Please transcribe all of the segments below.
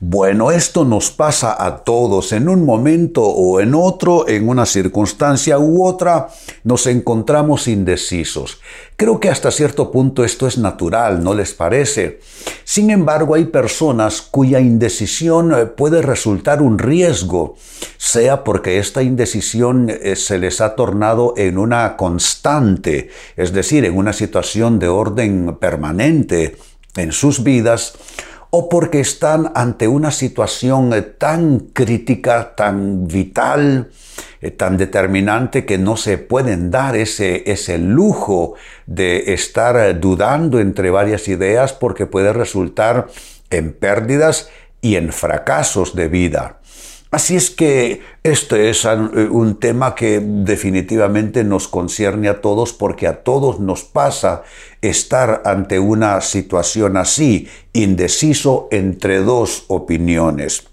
Bueno, esto nos pasa a todos en un momento o en otro, en una circunstancia u otra, nos encontramos indecisos. Creo que hasta cierto punto esto es natural, ¿no les parece? Sin embargo, hay personas cuya indecisión eh, puede resultar un riesgo, sea porque esta indecisión eh, se les ha tornado en una constante, es decir, en una situación de orden permanente en sus vidas, o porque están ante una situación eh, tan crítica, tan vital, eh, tan determinante que no se pueden dar ese, ese lujo de estar eh, dudando entre varias ideas porque puede resultar en pérdidas y en fracasos de vida. Así es que este es un tema que definitivamente nos concierne a todos porque a todos nos pasa estar ante una situación así, indeciso entre dos opiniones.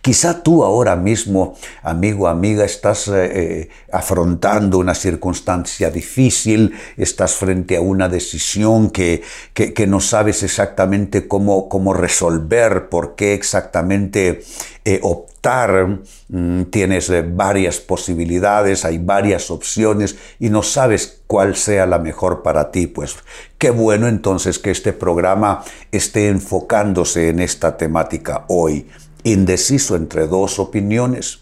Quizá tú ahora mismo, amigo, amiga, estás eh, eh, afrontando una circunstancia difícil, estás frente a una decisión que, que, no sabes exactamente cómo, cómo, resolver, por qué exactamente eh, optar. Mm, tienes varias posibilidades, hay varias opciones y no sabes cuál sea la mejor para ti. Pues qué bueno entonces que este programa esté enfocándose en esta temática hoy indeciso entre dos opiniones.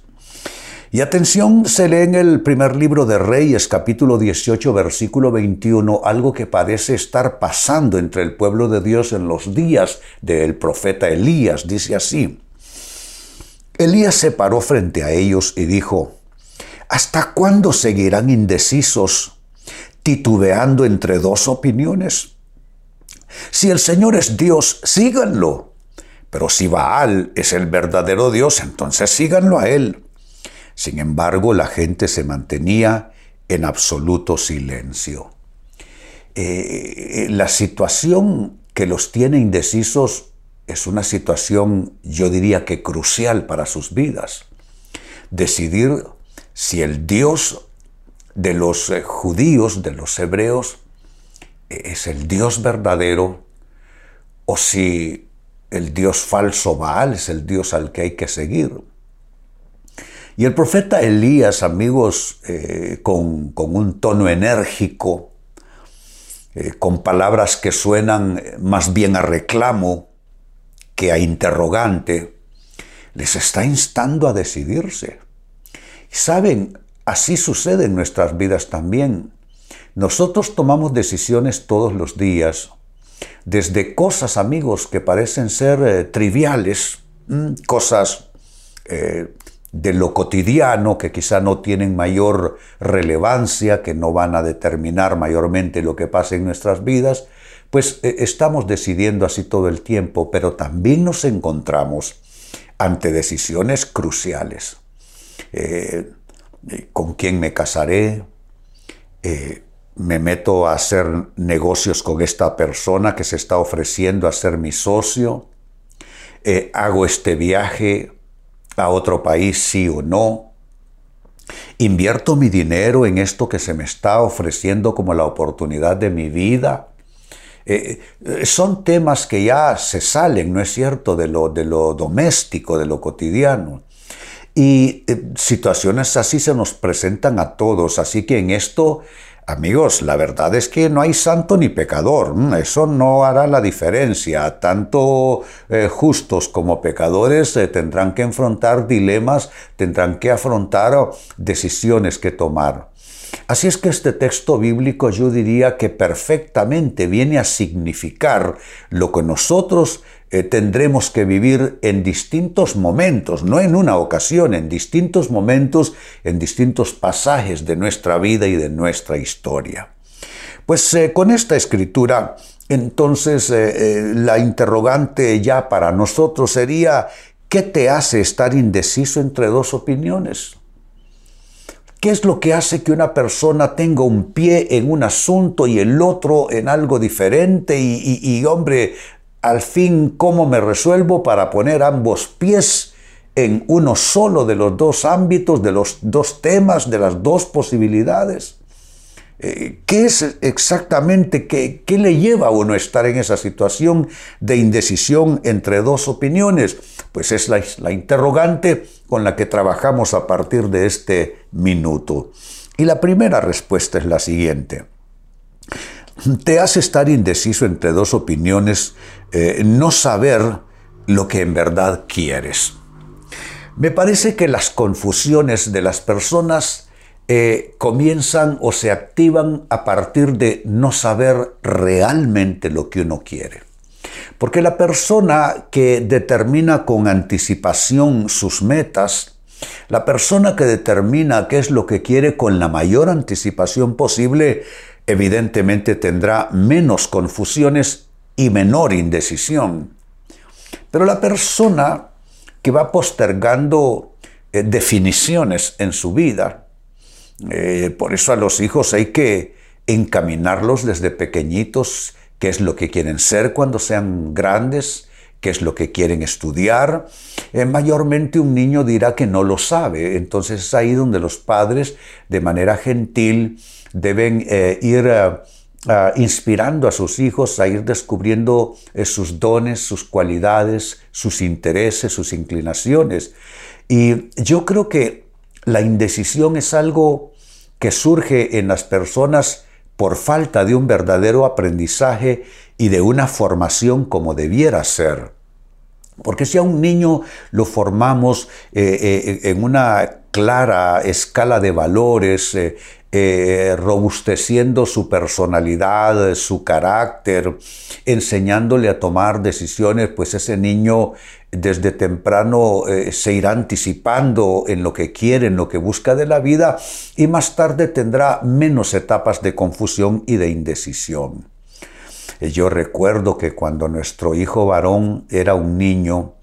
Y atención, se lee en el primer libro de Reyes, capítulo 18, versículo 21, algo que parece estar pasando entre el pueblo de Dios en los días del profeta Elías. Dice así, Elías se paró frente a ellos y dijo, ¿Hasta cuándo seguirán indecisos, titubeando entre dos opiniones? Si el Señor es Dios, síganlo. Pero si Baal es el verdadero Dios, entonces síganlo a él. Sin embargo, la gente se mantenía en absoluto silencio. Eh, la situación que los tiene indecisos es una situación, yo diría que crucial para sus vidas. Decidir si el Dios de los eh, judíos, de los hebreos, es el Dios verdadero o si el dios falso Baal es el dios al que hay que seguir. Y el profeta Elías, amigos, eh, con, un tono enérgico, eh, con palabras que suenan más bien a reclamo que a interrogante, les está instando a decidirse. Saben, así sucede en nuestras vidas también. Nosotros tomamos decisiones todos los días desde cosas, amigos, que parecen ser eh, triviales, cosas eh, de lo cotidiano que quizá no tienen mayor relevancia, que no van a determinar mayormente lo que pasa en nuestras vidas, pues eh, estamos decidiendo así todo el tiempo, pero también nos encontramos ante decisiones cruciales. ¿Con quién me casaré? Me meto a hacer negocios con esta persona que se está ofreciendo a ser mi socio, eh, hago este viaje a otro país sí o no, invierto mi dinero en esto que se me está ofreciendo como la oportunidad de mi vida. Eh, eh, son temas que ya se salen, ¿no es cierto?, de lo, de lo doméstico, de lo cotidiano. Y situaciones así se nos presentan a todos, así que en esto Amigos, la verdad es que no hay santo ni pecador, mm, eso no hará la diferencia. Tanto eh, justos como pecadores eh, tendrán que enfrentar dilemas, tendrán que afrontar oh, decisiones que tomar. Así es que este texto bíblico yo diría que perfectamente viene a significar lo que nosotros eh, tendremos que vivir en distintos momentos, no en una ocasión, en distintos momentos, en distintos pasajes de nuestra vida y de nuestra historia. Pues eh, con esta escritura, entonces eh, la interrogante ya para nosotros sería, ¿Qué te hace estar indeciso entre dos opiniones? ¿Qué es lo que hace que una persona tenga un pie en un asunto y el otro en algo diferente? Y, hombre, al fin, ¿cómo me resuelvo para poner ambos pies en uno solo de los dos ámbitos, de los dos temas, de las dos posibilidades? Eh, ¿Qué es exactamente, qué, qué, le lleva a uno a estar en esa situación de indecisión entre dos opiniones? Pues es la, la interrogante con la que trabajamos a partir de este minuto. Y la primera respuesta es la siguiente. Te hace estar indeciso entre dos opiniones, eh, no saber lo que en verdad quieres. Me parece que las confusiones de las personas eh, comienzan o se activan a partir de no saber realmente lo que uno quiere. Porque la persona que determina con anticipación sus metas, la persona que determina qué es lo que quiere con la mayor anticipación posible, evidentemente tendrá menos confusiones y menor indecisión. Pero la persona que va postergando eh, definiciones en su vida, eh, por eso a los hijos hay que encaminarlos desde pequeñitos, qué es lo que quieren ser cuando sean grandes, qué es lo que quieren estudiar. Eh, mayormente un niño dirá que no lo sabe, entonces es ahí donde los padres, de manera gentil, deben eh, ir inspirando a sus hijos a ir descubriendo sus dones, sus cualidades, sus intereses, sus inclinaciones. Y yo creo que la indecisión es algo que surge en las personas por falta de un verdadero aprendizaje y de una formación como debiera ser. Porque si a un niño lo formamos eh, eh, en una clara escala de valores, eh, robusteciendo su personalidad, su carácter, enseñándole a tomar decisiones, pues ese niño desde temprano se irá anticipando en lo que quiere, en lo que busca de la vida y más tarde tendrá menos etapas de confusión y de indecisión. Eh, yo recuerdo que cuando nuestro hijo varón era un niño,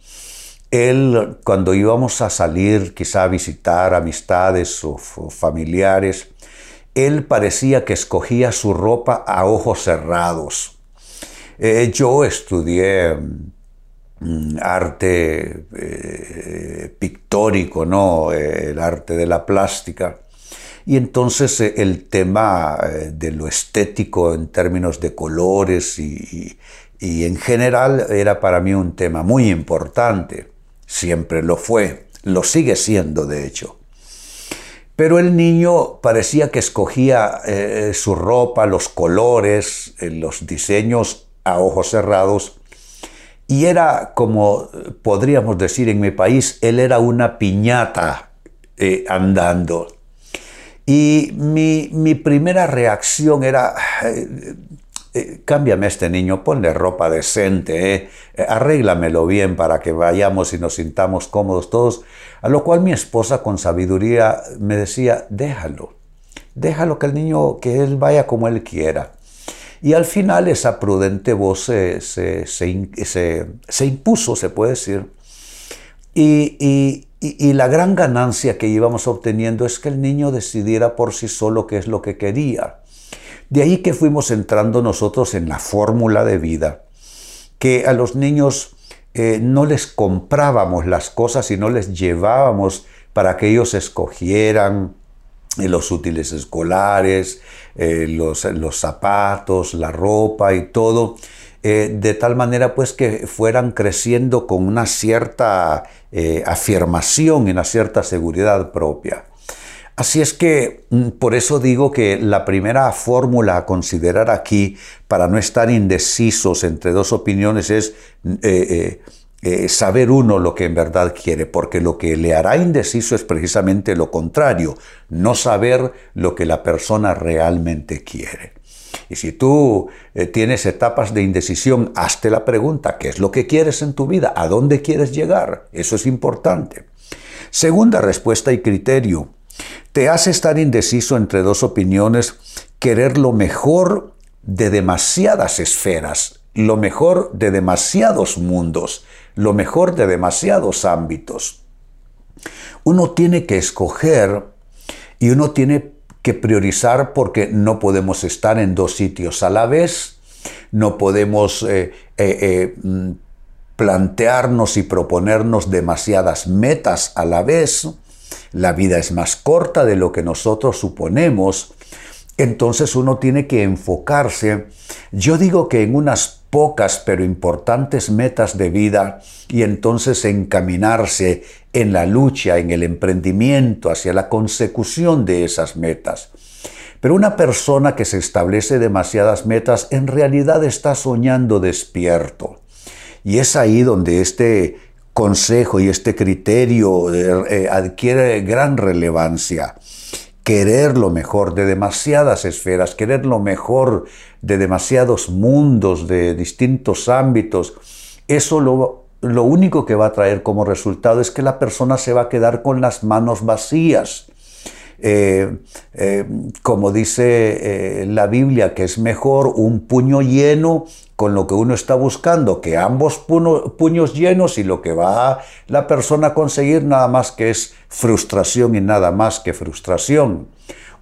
él cuando íbamos a salir quizá a visitar amistades o familiares, él parecía que escogía su ropa a ojos cerrados. Eh, yo estudié mm, arte eh, pictórico, ¿no? el arte de la plástica. Y entonces eh, el tema de lo estético en términos de colores y, y en general era para mí un tema muy importante. Siempre lo fue, lo sigue siendo de hecho. Pero el niño parecía que escogía eh, su ropa, los colores, eh, los diseños a ojos cerrados. Y era como podríamos decir en mi país, él era una piñata eh, andando. Y mi, mi, primera reacción era, eh, cámbiame a este niño, ponle ropa decente, eh, eh, arréglamelo bien para que vayamos y nos sintamos cómodos todos. A lo cual mi esposa con sabiduría me decía, déjalo, déjalo que el niño, que él vaya como él quiera. Y al final esa prudente voz se, se, se, impuso, se puede decir. Y, y, la gran ganancia que íbamos obteniendo es que el niño decidiera por sí solo qué es lo que quería. De ahí que fuimos entrando nosotros en la fórmula de vida, que a los niños eh, no les comprábamos las cosas y no les llevábamos para que ellos escogieran eh, los útiles escolares, eh, los, los, zapatos, la ropa y todo, de tal manera pues que fueran creciendo con una cierta afirmación y una cierta seguridad propia. Así es que mm, por eso digo que la primera fórmula a considerar aquí para no estar indecisos entre dos opiniones es mm, eh, eh, eh, saber uno lo que en verdad quiere, porque lo que le hará indeciso es precisamente lo contrario, no saber lo que la persona realmente quiere. Y si tú tienes etapas de indecisión, hazte la pregunta, ¿qué es lo que quieres en tu vida? ¿A dónde quieres llegar? Eso es importante. Segunda respuesta y criterio te hace estar indeciso entre dos opiniones, querer lo mejor de demasiadas esferas, lo mejor de demasiados mundos, lo mejor de demasiados ámbitos. Uno tiene que escoger y uno tiene que priorizar porque no podemos estar en dos sitios a la vez, no podemos eh, eh, eh, mm, plantearnos y proponernos demasiadas metas a la vez. La vida es más corta de lo que nosotros suponemos. Entonces uno tiene que enfocarse, yo digo que en unas pocas pero importantes metas de vida y entonces encaminarse en la lucha, en el emprendimiento hacia la consecución de esas metas. Pero una persona que se establece demasiadas metas en realidad está soñando despierto. Y es ahí donde este consejo y este criterio eh, eh, adquiere gran relevancia querer lo mejor de demasiadas esferas, querer lo mejor de demasiados mundos, de distintos ámbitos, eso lo, lo único que va a traer como resultado es que la persona se va a quedar con las manos vacías. Eh, como dice eh, la Biblia, que es mejor un puño lleno con lo que uno está buscando que ambos puños llenos y lo que va la persona a conseguir nada más que es frustración y nada más que frustración.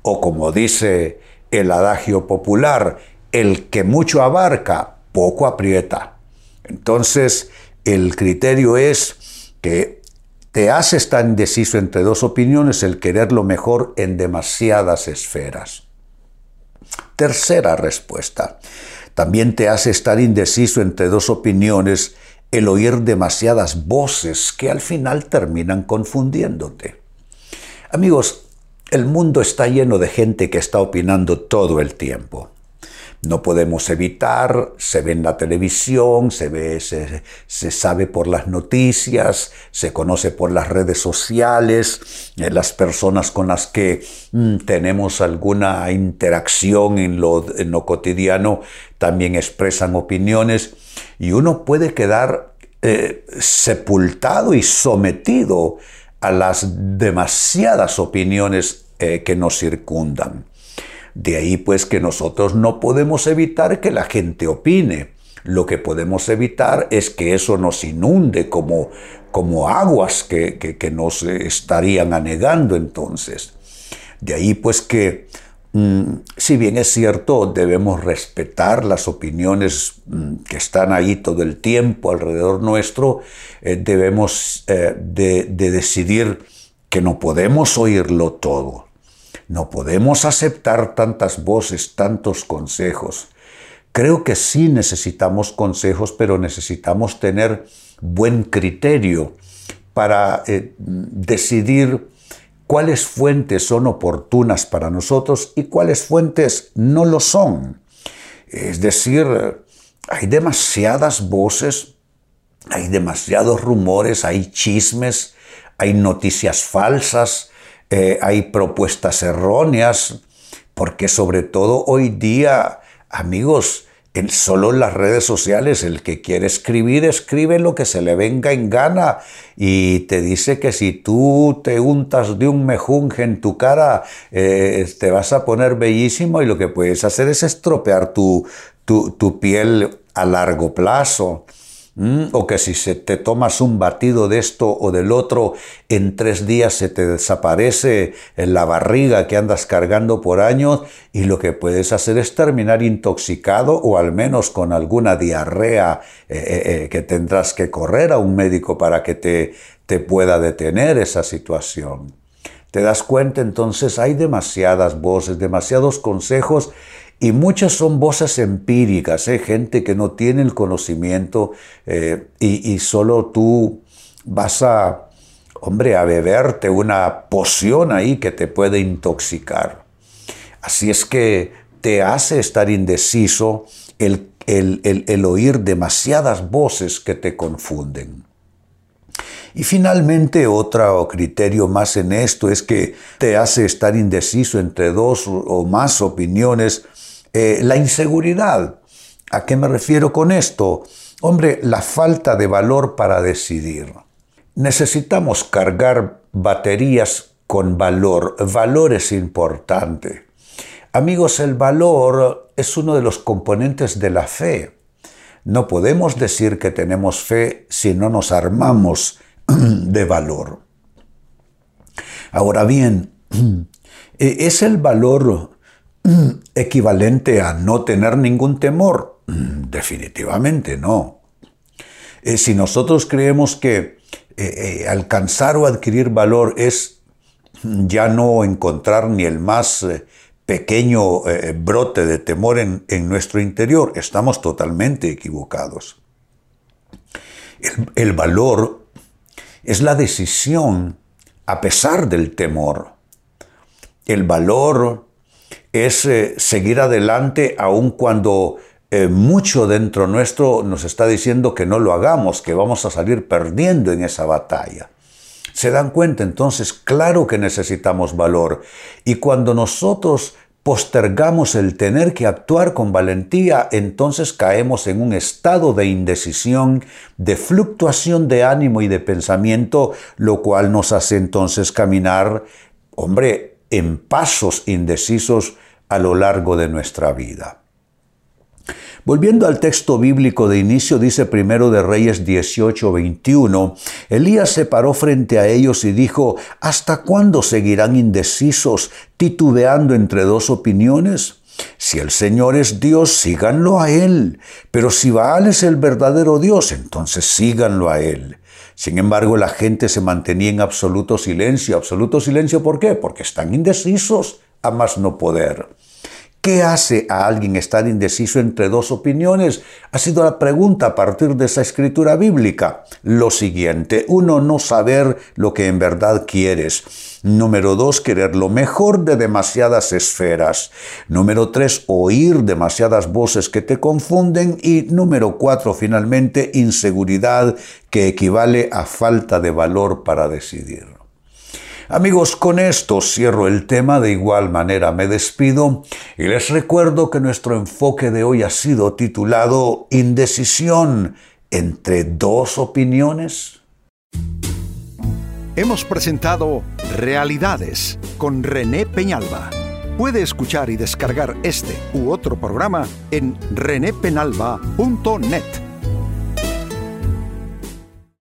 O como dice el adagio popular, el que mucho abarca, poco aprieta. Entonces, el criterio es que te hace estar indeciso entre dos opiniones el querer lo mejor en demasiadas esferas. Tercera respuesta. También te hace estar indeciso entre dos opiniones el oír demasiadas voces que al final terminan confundiéndote. Amigos, el mundo está lleno de gente que está opinando todo el tiempo no podemos evitar, se ve en la televisión, se ve, se, sabe por las noticias, se conoce por las redes sociales, eh, las personas con las que mm, tenemos alguna interacción en lo, cotidiano también expresan opiniones y uno puede quedar eh, sepultado y sometido a las demasiadas opiniones eh, que nos circundan. De ahí pues que nosotros no podemos evitar que la gente opine. Lo que podemos evitar es que eso nos inunde como, como aguas que, que, nos estarían anegando entonces. De ahí pues que, mm, si bien es cierto, debemos respetar las opiniones mm, que están ahí todo el tiempo alrededor nuestro, eh, debemos eh, de decidir que no podemos oírlo todo. No podemos aceptar tantas voces, tantos consejos. Creo que sí necesitamos consejos, pero necesitamos tener buen criterio para eh, decidir cuáles fuentes son oportunas para nosotros y cuáles fuentes no lo son. Es decir, hay demasiadas voces, hay demasiados rumores, hay chismes, hay noticias falsas, eh, hay propuestas erróneas, porque sobre todo hoy día, amigos, en solo en las redes sociales, el que quiere escribir, escribe lo que se le venga en gana y te dice que si tú te untas de un mejunje en tu cara, eh, te vas a poner bellísimo y lo que puedes hacer es estropear tu, tu piel a largo plazo. Mm, o que si se te tomas un batido de esto o del otro, en tres días se te desaparece la barriga que andas cargando por años y lo que puedes hacer es terminar intoxicado o al menos con alguna diarrea eh, eh, eh, que tendrás que correr a un médico para que te, te pueda detener esa situación. ¿Te das cuenta? Entonces hay demasiadas voces, demasiados consejos y muchas son voces empíricas, ¿eh? gente que no tiene el conocimiento eh, y, solo tú vas a, hombre, a beberte una poción ahí que te puede intoxicar. Así es que te hace estar indeciso el, el oír demasiadas voces que te confunden. Y finalmente, otro criterio más en esto es que te hace estar indeciso entre dos o más opiniones eh, la inseguridad. ¿A qué me refiero con esto? Hombre, la falta de valor para decidir. Necesitamos cargar baterías con valor. Valor es importante. Amigos, el valor es uno de los componentes de la fe. no podemos decir que tenemos fe si no nos armamos de valor. Ahora bien, ¿es el valor equivalente a no tener ningún temor? Definitivamente no. Eh, si nosotros creemos que eh, eh, alcanzar o adquirir valor es ya no encontrar ni el más pequeño brote de temor en, nuestro interior, estamos totalmente equivocados. el valor es la decisión a pesar del temor. El valor es eh, seguir adelante aun cuando eh, mucho dentro nuestro nos está diciendo que no lo hagamos, que vamos a salir perdiendo en esa batalla. ¿Se dan cuenta entonces? Claro que necesitamos valor. Y cuando nosotros postergamos el tener que actuar con valentía, entonces caemos en un estado de indecisión, de fluctuación de ánimo y de pensamiento, lo cual nos hace entonces caminar, hombre, en pasos indecisos a lo largo de nuestra vida. Volviendo al texto bíblico de inicio, dice primero de Reyes 18, 21, Elías se paró frente a ellos y dijo, ¿Hasta cuándo seguirán indecisos, titubeando entre dos opiniones? Si el Señor es Dios, síganlo a Él, pero si Baal es el verdadero Dios, entonces síganlo a Él. Sin embargo, la gente se mantenía en absoluto silencio. ¿Absoluto silencio por qué? Porque están indecisos a más no poder. ¿Qué hace a alguien estar indeciso entre dos opiniones? Ha sido la pregunta a partir de esa escritura bíblica. Lo siguiente, uno, no saber lo que en verdad quieres. Número dos, querer lo mejor de demasiadas esferas. Número tres, oír demasiadas voces que te confunden. Y número cuatro, finalmente, inseguridad que equivale a falta de valor para decidir. Amigos, con esto cierro el tema, de igual manera me despido y les recuerdo que nuestro enfoque de hoy ha sido titulado Indecisión entre dos opiniones. Hemos presentado Realidades con René Peñalba. Puede escuchar y descargar este u otro programa en renépenalba.net.